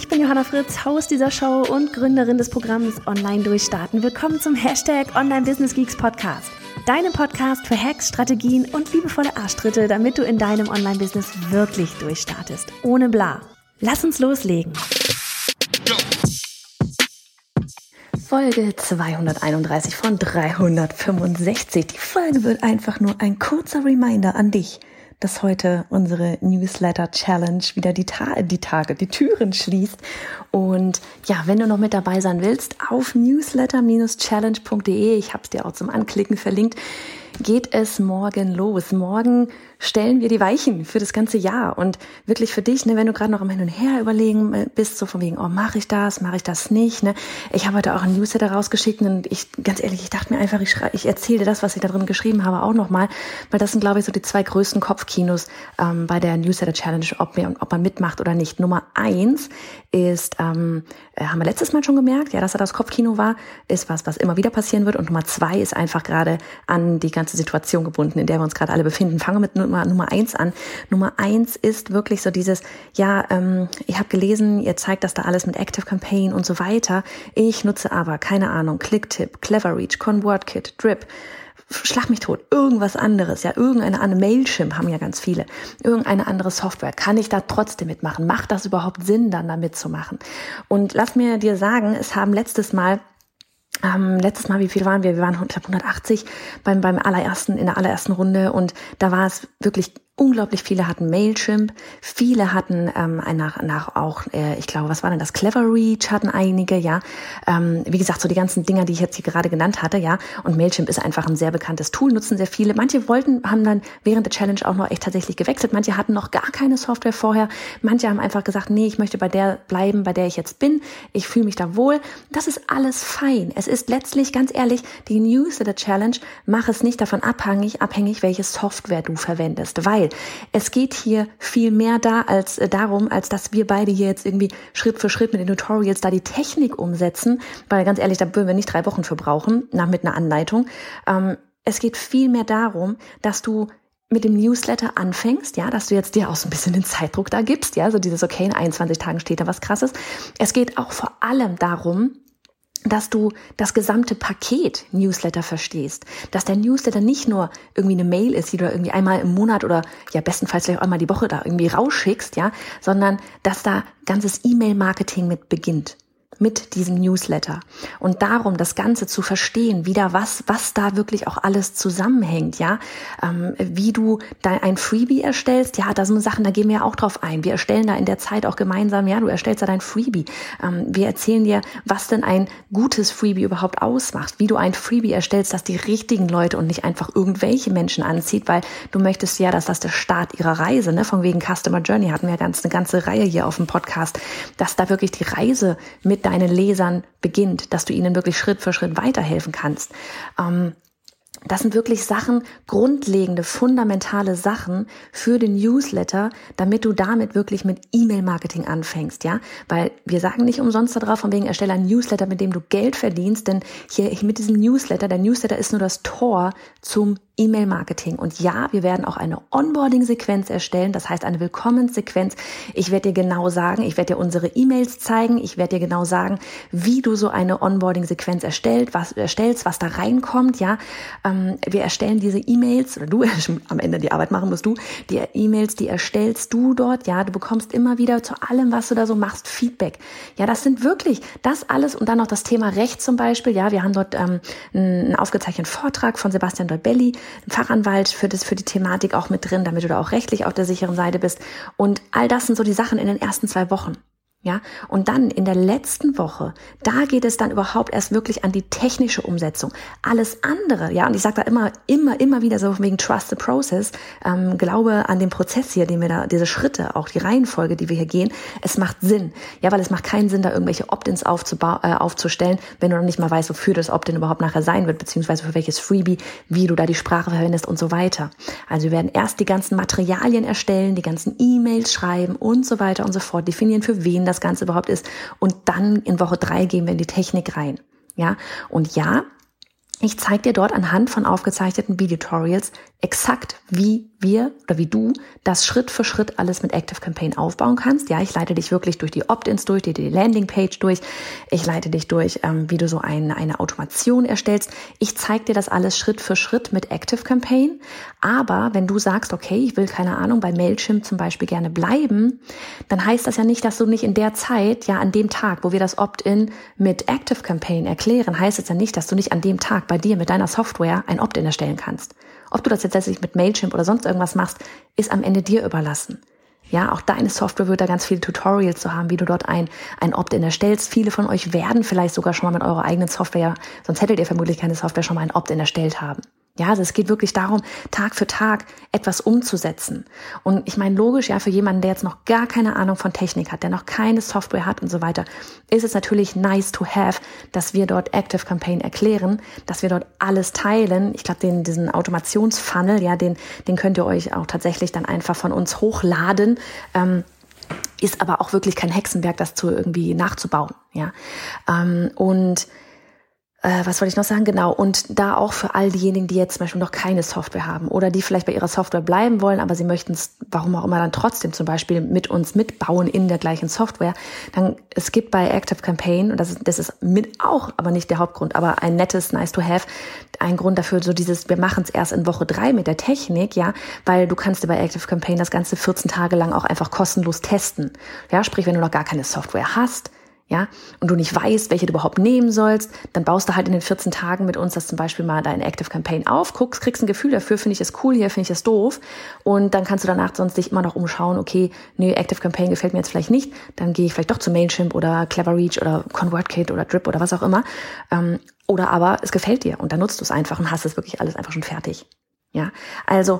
Ich bin Johanna Fritz, Haus dieser Show und Gründerin des Programms Online Durchstarten. Willkommen zum Hashtag Online Business Geeks Podcast. Deinem Podcast für Hacks, Strategien und liebevolle Arschtritte, damit du in deinem Online-Business wirklich durchstartest. Ohne bla. Lass uns loslegen. Folge 231 von 365. Die Folge wird einfach nur ein kurzer Reminder an dich dass heute unsere Newsletter Challenge wieder die, Ta die Tage, die Türen schließt. Und ja, wenn du noch mit dabei sein willst, auf newsletter-challenge.de, ich habe es dir auch zum Anklicken verlinkt, geht es morgen los. Morgen stellen wir die Weichen für das ganze Jahr und wirklich für dich, ne, wenn du gerade noch am Hin und Her überlegen äh, bist, so von wegen, oh, mache ich das, mache ich das nicht, ne? Ich habe heute auch ein Newsletter rausgeschickt und ich, ganz ehrlich, ich dachte mir einfach, ich, ich erzähle dir das, was ich da drin geschrieben habe, auch nochmal, weil das sind, glaube ich, so die zwei größten Kopfkinos ähm, bei der Newsletter Challenge, ob, mir, ob man mitmacht oder nicht. Nummer eins ist, ähm, äh, haben wir letztes Mal schon gemerkt, ja, dass er das Kopfkino war, ist was, was immer wieder passieren wird. Und Nummer zwei ist einfach gerade an die ganze Situation gebunden, in der wir uns gerade alle befinden. Fangen wir mit Nummer, Nummer eins an. Nummer eins ist wirklich so dieses, ja, ähm, ich habe gelesen, ihr zeigt das da alles mit Active Campaign und so weiter. Ich nutze aber, keine Ahnung, Clicktip, CleverReach, ConvertKit, Drip, schlag mich tot, irgendwas anderes, ja, irgendeine andere Mailchimp haben ja ganz viele, irgendeine andere Software, kann ich da trotzdem mitmachen? Macht das überhaupt Sinn, dann da mitzumachen? Und lass mir dir sagen, es haben letztes Mal ähm, letztes Mal, wie viel waren wir? Wir waren, ich glaube, 180 beim, beim allerersten, in der allerersten Runde und da war es wirklich unglaublich viele hatten Mailchimp, viele hatten ähm, nach, nach auch, äh, ich glaube, was war denn das? Clever Reach hatten einige, ja. Ähm, wie gesagt, so die ganzen Dinger, die ich jetzt hier gerade genannt hatte, ja. Und Mailchimp ist einfach ein sehr bekanntes Tool, nutzen sehr viele. Manche wollten, haben dann während der Challenge auch noch echt tatsächlich gewechselt. Manche hatten noch gar keine Software vorher. Manche haben einfach gesagt, nee, ich möchte bei der bleiben, bei der ich jetzt bin. Ich fühle mich da wohl. Das ist alles fein. Es ist letztlich, ganz ehrlich, die Newsletter Challenge, mach es nicht davon abhängig, abhängig, welche Software du verwendest, weil es geht hier viel mehr da als äh, darum, als dass wir beide hier jetzt irgendwie Schritt für Schritt mit den Tutorials da die Technik umsetzen, weil ganz ehrlich, da würden wir nicht drei Wochen für brauchen, nach mit einer Anleitung. Ähm, es geht viel mehr darum, dass du mit dem Newsletter anfängst, ja, dass du jetzt dir auch so ein bisschen den Zeitdruck da gibst, ja, so dieses, okay, in 21 Tagen steht da was krasses. Es geht auch vor allem darum, dass du das gesamte Paket Newsletter verstehst, dass der Newsletter nicht nur irgendwie eine Mail ist, die du irgendwie einmal im Monat oder ja bestenfalls vielleicht einmal die Woche da irgendwie rausschickst, ja, sondern dass da ganzes E-Mail-Marketing mit beginnt mit diesem Newsletter. Und darum, das Ganze zu verstehen, wieder was, was da wirklich auch alles zusammenhängt, ja, ähm, wie du da ein Freebie erstellst, ja, da sind Sachen, da gehen wir ja auch drauf ein. Wir erstellen da in der Zeit auch gemeinsam, ja, du erstellst da dein Freebie. Ähm, wir erzählen dir, was denn ein gutes Freebie überhaupt ausmacht, wie du ein Freebie erstellst, das die richtigen Leute und nicht einfach irgendwelche Menschen anzieht, weil du möchtest ja, dass das der Start ihrer Reise, ne, von wegen Customer Journey hatten wir ja ganz eine ganze Reihe hier auf dem Podcast, dass da wirklich die Reise mit deinen Lesern beginnt, dass du ihnen wirklich Schritt für Schritt weiterhelfen kannst. Ähm, das sind wirklich Sachen, grundlegende, fundamentale Sachen für den Newsletter, damit du damit wirklich mit E-Mail-Marketing anfängst, ja? Weil wir sagen nicht umsonst darauf, von wegen erstelle ein Newsletter, mit dem du Geld verdienst, denn hier mit diesem Newsletter, der Newsletter ist nur das Tor zum E-Mail-Marketing. Und ja, wir werden auch eine Onboarding-Sequenz erstellen, das heißt eine Willkommenssequenz. Ich werde dir genau sagen, ich werde dir unsere E-Mails zeigen, ich werde dir genau sagen, wie du so eine Onboarding-Sequenz erstellt, was erstellst, was da reinkommt, ja. Ähm, wir erstellen diese E-Mails, oder du am Ende die Arbeit machen musst du, die E-Mails, die erstellst du dort, ja. Du bekommst immer wieder zu allem, was du da so machst, Feedback. Ja, das sind wirklich das alles und dann noch das Thema Recht zum Beispiel, ja. Wir haben dort ähm, einen aufgezeichneten Vortrag von Sebastian Dolbelli, Fachanwalt für das, für die Thematik auch mit drin, damit du da auch rechtlich auf der sicheren Seite bist. Und all das sind so die Sachen in den ersten zwei Wochen. Ja, und dann in der letzten Woche, da geht es dann überhaupt erst wirklich an die technische Umsetzung. Alles andere, ja, und ich sage da immer, immer, immer wieder so wegen Trust the Process, ähm, glaube an den Prozess hier, den wir da, diese Schritte, auch die Reihenfolge, die wir hier gehen, es macht Sinn. Ja, weil es macht keinen Sinn, da irgendwelche Opt-ins äh, aufzustellen, wenn du noch nicht mal weißt, wofür das Opt-in überhaupt nachher sein wird, beziehungsweise für welches Freebie, wie du da die Sprache verwendest und so weiter. Also wir werden erst die ganzen Materialien erstellen, die ganzen E-Mails schreiben und so weiter und so fort, definieren, für wen das Ganze überhaupt ist. Und dann in Woche drei gehen wir in die Technik rein. Ja, und ja, ich zeige dir dort anhand von aufgezeichneten Videotutorials exakt, wie wir oder wie du das Schritt für Schritt alles mit Active Campaign aufbauen kannst. Ja, ich leite dich wirklich durch die Opt-ins durch, die, die Landingpage durch. Ich leite dich durch, ähm, wie du so eine, eine Automation erstellst. Ich zeige dir das alles Schritt für Schritt mit Active Campaign. Aber wenn du sagst, okay, ich will keine Ahnung bei Mailchimp zum Beispiel gerne bleiben, dann heißt das ja nicht, dass du nicht in der Zeit, ja an dem Tag, wo wir das Opt-in mit Active Campaign erklären, heißt es ja nicht, dass du nicht an dem Tag bei dir mit deiner Software ein Opt-in erstellen kannst. Ob du das jetzt letztlich mit Mailchimp oder sonst irgendwas machst, ist am Ende dir überlassen. Ja, auch deine Software wird da ganz viele Tutorials zu haben, wie du dort ein, ein Opt-in erstellst. Viele von euch werden vielleicht sogar schon mal mit eurer eigenen Software, sonst hättet ihr vermutlich keine Software, schon mal ein Opt-in erstellt haben. Ja, also es geht wirklich darum, Tag für Tag etwas umzusetzen. Und ich meine, logisch, ja, für jemanden, der jetzt noch gar keine Ahnung von Technik hat, der noch keine Software hat und so weiter, ist es natürlich nice to have, dass wir dort Active Campaign erklären, dass wir dort alles teilen. Ich glaube, den, diesen Automationsfunnel, ja, den, den könnt ihr euch auch tatsächlich dann einfach von uns hochladen. Ähm, ist aber auch wirklich kein Hexenwerk, das zu irgendwie nachzubauen, ja. Ähm, und äh, was wollte ich noch sagen? Genau. Und da auch für all diejenigen, die jetzt zum Beispiel noch keine Software haben oder die vielleicht bei ihrer Software bleiben wollen, aber sie möchten es, warum auch immer, dann trotzdem zum Beispiel mit uns mitbauen in der gleichen Software, dann es gibt bei Active Campaign, und das ist, das ist mit auch, aber nicht der Hauptgrund, aber ein nettes Nice to Have, ein Grund dafür, so dieses, wir machen es erst in Woche drei mit der Technik, ja, weil du kannst dir bei Active Campaign das Ganze 14 Tage lang auch einfach kostenlos testen. Ja, sprich, wenn du noch gar keine Software hast, ja, und du nicht weißt, welche du überhaupt nehmen sollst, dann baust du halt in den 14 Tagen mit uns das zum Beispiel mal deine Active Campaign auf, guckst, kriegst ein Gefühl dafür, finde ich das cool hier, finde ich das doof und dann kannst du danach sonst dich immer noch umschauen, okay, nee, Active Campaign gefällt mir jetzt vielleicht nicht, dann gehe ich vielleicht doch zu Mailchimp oder Clever Reach oder ConvertKit oder Drip oder was auch immer ähm, oder aber es gefällt dir und dann nutzt du es einfach und hast es wirklich alles einfach schon fertig. Ja, also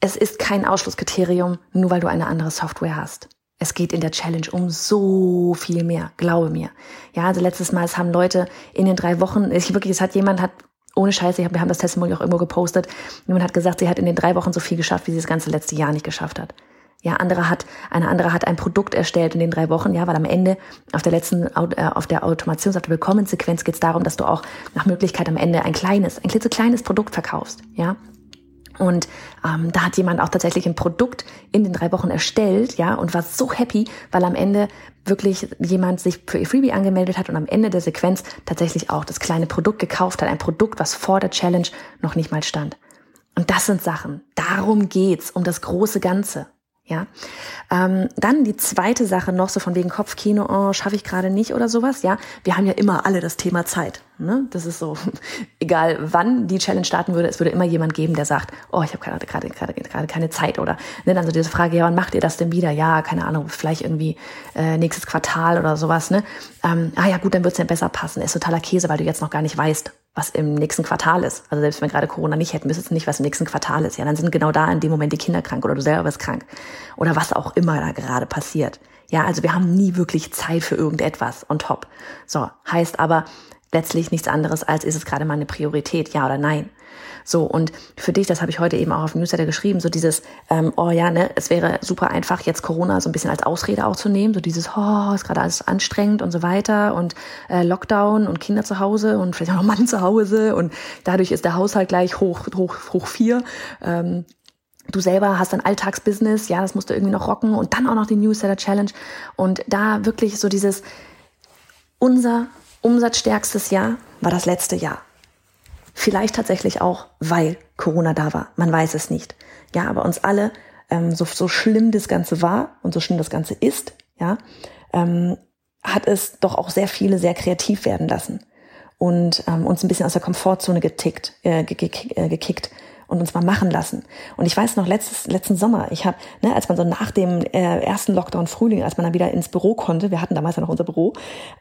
es ist kein Ausschlusskriterium, nur weil du eine andere Software hast. Es geht in der Challenge um so viel mehr, glaube mir. Ja, also letztes Mal, es haben Leute in den drei Wochen, ich wirklich, es hat jemand hat ohne Scheiße, wir haben das Testimonial auch irgendwo gepostet. Jemand hat gesagt, sie hat in den drei Wochen so viel geschafft, wie sie das ganze letzte Jahr nicht geschafft hat. Ja, andere hat, eine andere hat ein Produkt erstellt in den drei Wochen, ja, weil am Ende auf der letzten, äh, auf der Automations-, auf der Willkommenssequenz geht es darum, dass du auch nach Möglichkeit am Ende ein kleines, ein klitzekleines Produkt verkaufst, ja. Und ähm, da hat jemand auch tatsächlich ein Produkt in den drei Wochen erstellt, ja, und war so happy, weil am Ende wirklich jemand sich für ihr Freebie angemeldet hat und am Ende der Sequenz tatsächlich auch das kleine Produkt gekauft hat, ein Produkt, was vor der Challenge noch nicht mal stand. Und das sind Sachen. Darum geht's, um das große Ganze. Ja, ähm, dann die zweite Sache noch so von wegen Kopfkino, oh, schaffe ich gerade nicht oder sowas. Ja, wir haben ja immer alle das Thema Zeit. Ne? Das ist so, egal wann die Challenge starten würde, es würde immer jemand geben, der sagt, oh, ich habe gerade gerade gerade gerade keine Zeit oder ne, dann so diese Frage, ja, wann macht ihr das denn wieder? Ja, keine Ahnung, vielleicht irgendwie äh, nächstes Quartal oder sowas. Ne? Ähm, ah ja, gut, dann wird's ja besser passen. Ist totaler Käse, weil du jetzt noch gar nicht weißt, was im nächsten Quartal ist. Also selbst wenn wir gerade Corona nicht hätten, wüsstest du nicht, was im nächsten Quartal ist. Ja, dann sind genau da in dem Moment die Kinder krank oder du selber bist krank. Oder was auch immer da gerade passiert. Ja, also wir haben nie wirklich Zeit für irgendetwas on top. So, heißt aber letztlich nichts anderes als, ist es gerade mal eine Priorität, ja oder nein? So, und für dich, das habe ich heute eben auch auf dem Newsletter geschrieben, so dieses, ähm, oh ja, ne, es wäre super einfach, jetzt Corona so ein bisschen als Ausrede auch zu nehmen, so dieses, oh, ist gerade alles anstrengend und so weiter und äh, Lockdown und Kinder zu Hause und vielleicht auch noch Mann zu Hause und dadurch ist der Haushalt gleich hoch, hoch, hoch vier. Ähm, du selber hast ein Alltagsbusiness, ja, das musst du irgendwie noch rocken und dann auch noch die Newsletter Challenge und da wirklich so dieses, unser umsatzstärkstes Jahr war das letzte Jahr. Vielleicht tatsächlich auch, weil Corona da war. Man weiß es nicht. Ja, aber uns alle, ähm, so, so schlimm das Ganze war und so schlimm das Ganze ist, ja, ähm, hat es doch auch sehr viele sehr kreativ werden lassen und ähm, uns ein bisschen aus der Komfortzone getickt, äh, gekickt, äh, gekickt und uns mal machen lassen. Und ich weiß noch, letztes, letzten Sommer, ich habe, ne, als man so nach dem äh, ersten Lockdown Frühling, als man dann wieder ins Büro konnte, wir hatten damals ja noch unser Büro,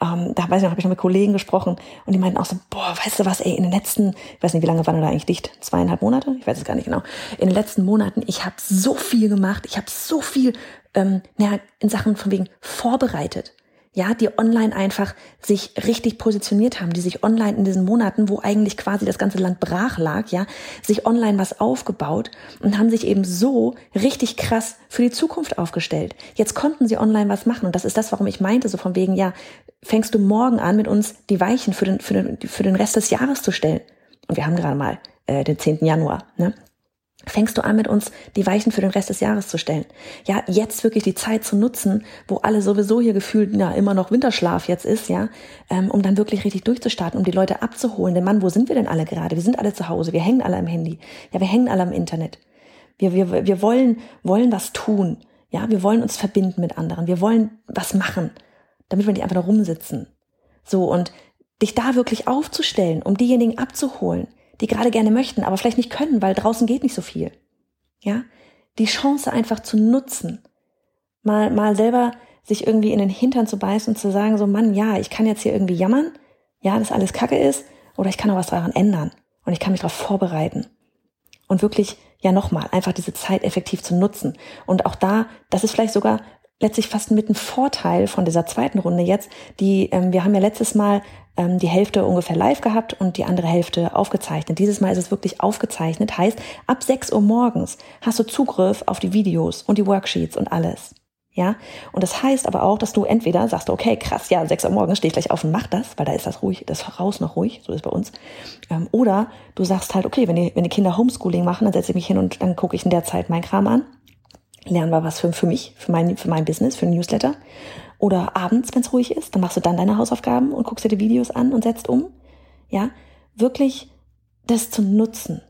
ähm, da weiß ich noch, habe ich noch mit Kollegen gesprochen und die meinten auch so, boah, weißt du was, ey, in den letzten, ich weiß nicht, wie lange waren wir da eigentlich dicht? Zweieinhalb Monate? Ich weiß es gar nicht genau. In den letzten Monaten, ich habe so viel gemacht, ich habe so viel ähm, ja, in Sachen von wegen vorbereitet ja, die online einfach sich richtig positioniert haben, die sich online in diesen Monaten, wo eigentlich quasi das ganze Land brach lag, ja, sich online was aufgebaut und haben sich eben so richtig krass für die Zukunft aufgestellt. Jetzt konnten sie online was machen und das ist das, warum ich meinte, so von wegen, ja, fängst du morgen an, mit uns die Weichen für den, für den, für den Rest des Jahres zu stellen. Und wir haben gerade mal äh, den 10. Januar, ne? Fängst du an, mit uns die Weichen für den Rest des Jahres zu stellen. Ja, jetzt wirklich die Zeit zu nutzen, wo alle sowieso hier gefühlt ja immer noch Winterschlaf jetzt ist, ja, ähm, um dann wirklich richtig durchzustarten, um die Leute abzuholen. Denn Mann, wo sind wir denn alle gerade? Wir sind alle zu Hause, wir hängen alle am Handy, ja, wir hängen alle am Internet. Wir, wir, wir wollen, wollen was tun, ja, wir wollen uns verbinden mit anderen, wir wollen was machen, damit wir nicht einfach da rumsitzen. So, und dich da wirklich aufzustellen, um diejenigen abzuholen, die gerade gerne möchten, aber vielleicht nicht können, weil draußen geht nicht so viel. Ja, die Chance einfach zu nutzen, mal, mal selber sich irgendwie in den Hintern zu beißen und zu sagen, so Mann, ja, ich kann jetzt hier irgendwie jammern, ja, dass alles Kacke ist, oder ich kann auch was daran ändern und ich kann mich darauf vorbereiten. Und wirklich, ja nochmal, einfach diese Zeit effektiv zu nutzen. Und auch da, das ist vielleicht sogar letztlich fast mit ein Vorteil von dieser zweiten Runde jetzt. Die, ähm, wir haben ja letztes Mal ähm, die Hälfte ungefähr live gehabt und die andere Hälfte aufgezeichnet. Dieses Mal ist es wirklich aufgezeichnet. Heißt, ab 6 Uhr morgens hast du Zugriff auf die Videos und die Worksheets und alles. Ja, und das heißt aber auch, dass du entweder sagst, okay, krass, ja, 6 Uhr morgens stehe ich gleich auf und mach das, weil da ist das ruhig, das Haus noch ruhig, so ist bei uns. Ähm, oder du sagst halt, okay, wenn die, wenn die Kinder Homeschooling machen, dann setze ich mich hin und dann gucke ich in der Zeit mein Kram an lernen wir was für, für mich, für mein, für mein Business, für ein Newsletter. Oder abends, wenn es ruhig ist, dann machst du dann deine Hausaufgaben und guckst dir die Videos an und setzt um. Ja, wirklich das zu nutzen.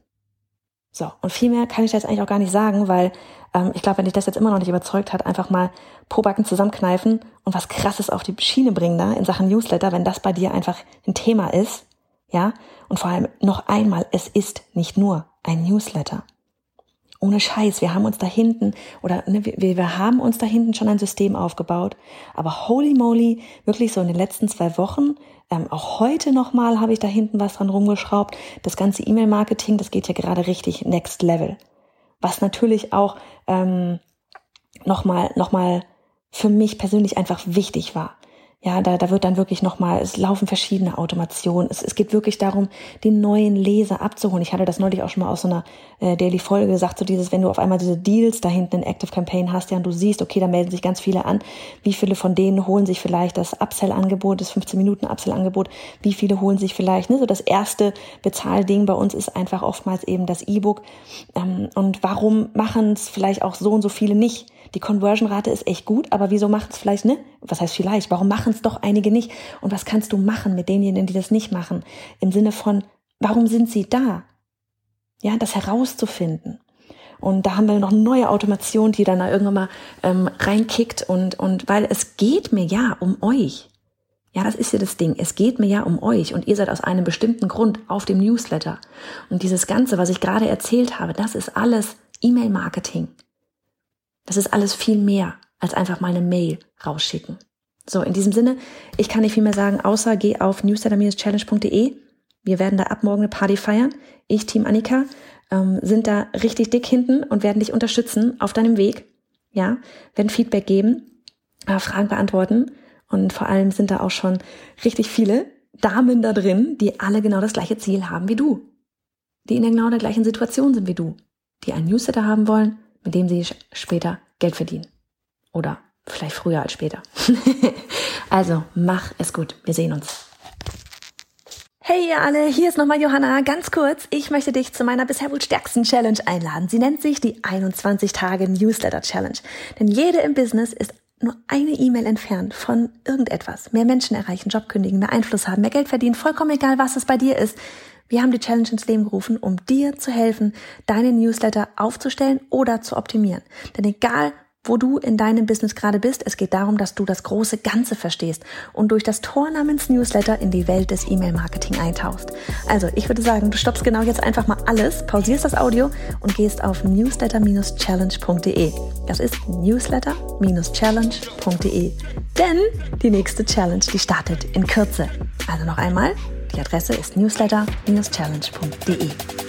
So, und viel mehr kann ich jetzt eigentlich auch gar nicht sagen, weil ähm, ich glaube, wenn dich das jetzt immer noch nicht überzeugt hat, einfach mal Probacken zusammenkneifen und was Krasses auf die Schiene bringen da in Sachen Newsletter, wenn das bei dir einfach ein Thema ist. Ja, und vor allem noch einmal, es ist nicht nur ein Newsletter. Ohne Scheiß, wir haben uns da hinten oder ne, wir, wir haben uns da hinten schon ein System aufgebaut. Aber holy moly, wirklich so in den letzten zwei Wochen, ähm, auch heute nochmal habe ich da hinten was dran rumgeschraubt. Das ganze E-Mail-Marketing, das geht ja gerade richtig next level. Was natürlich auch ähm, nochmal noch mal für mich persönlich einfach wichtig war. Ja, da, da wird dann wirklich nochmal, es laufen verschiedene Automationen. Es, es geht wirklich darum, den neuen Leser abzuholen. Ich hatte das neulich auch schon mal aus so einer äh, Daily Folge gesagt, so dieses, wenn du auf einmal diese Deals da hinten in Active Campaign hast, ja, und du siehst, okay, da melden sich ganz viele an. Wie viele von denen holen sich vielleicht das Upsell-Angebot, das 15 Minuten Upsell-Angebot? Wie viele holen sich vielleicht, ne, so das erste Bezahlding bei uns ist einfach oftmals eben das E-Book. Ähm, und warum machen es vielleicht auch so und so viele nicht? Die Conversion-Rate ist echt gut, aber wieso macht es vielleicht, ne? Was heißt vielleicht? Warum machen es doch einige nicht? Und was kannst du machen mit denjenigen, die das nicht machen? Im Sinne von, warum sind sie da? Ja, das herauszufinden. Und da haben wir noch eine neue Automation, die dann da irgendwann mal ähm, reinkickt und, und weil es geht mir ja um euch. Ja, das ist ja das Ding. Es geht mir ja um euch und ihr seid aus einem bestimmten Grund auf dem Newsletter. Und dieses Ganze, was ich gerade erzählt habe, das ist alles E-Mail-Marketing. Das ist alles viel mehr als einfach mal eine Mail rausschicken. So, in diesem Sinne, ich kann nicht viel mehr sagen, außer geh auf newsletter-challenge.de. Wir werden da ab morgen eine Party feiern. Ich, Team Annika, ähm, sind da richtig dick hinten und werden dich unterstützen auf deinem Weg. Ja, werden Feedback geben, äh, Fragen beantworten und vor allem sind da auch schon richtig viele Damen da drin, die alle genau das gleiche Ziel haben wie du. Die in genau der gleichen Situation sind wie du. Die einen Newsletter haben wollen mit dem sie später Geld verdienen. Oder vielleicht früher als später. also mach es gut. Wir sehen uns. Hey ihr alle, hier ist nochmal Johanna. Ganz kurz, ich möchte dich zu meiner bisher wohl stärksten Challenge einladen. Sie nennt sich die 21 Tage Newsletter Challenge. Denn jede im Business ist nur eine E-Mail entfernt von irgendetwas. Mehr Menschen erreichen, Job kündigen, mehr Einfluss haben, mehr Geld verdienen, vollkommen egal, was es bei dir ist. Wir haben die Challenge ins Leben gerufen, um dir zu helfen, deine Newsletter aufzustellen oder zu optimieren. Denn egal, wo du in deinem Business gerade bist. Es geht darum, dass du das große Ganze verstehst und durch das Tor namens Newsletter in die Welt des E-Mail-Marketing eintauchst. Also, ich würde sagen, du stoppst genau jetzt einfach mal alles, pausierst das Audio und gehst auf newsletter-challenge.de. Das ist newsletter-challenge.de. Denn die nächste Challenge, die startet in Kürze. Also noch einmal, die Adresse ist newsletter-challenge.de.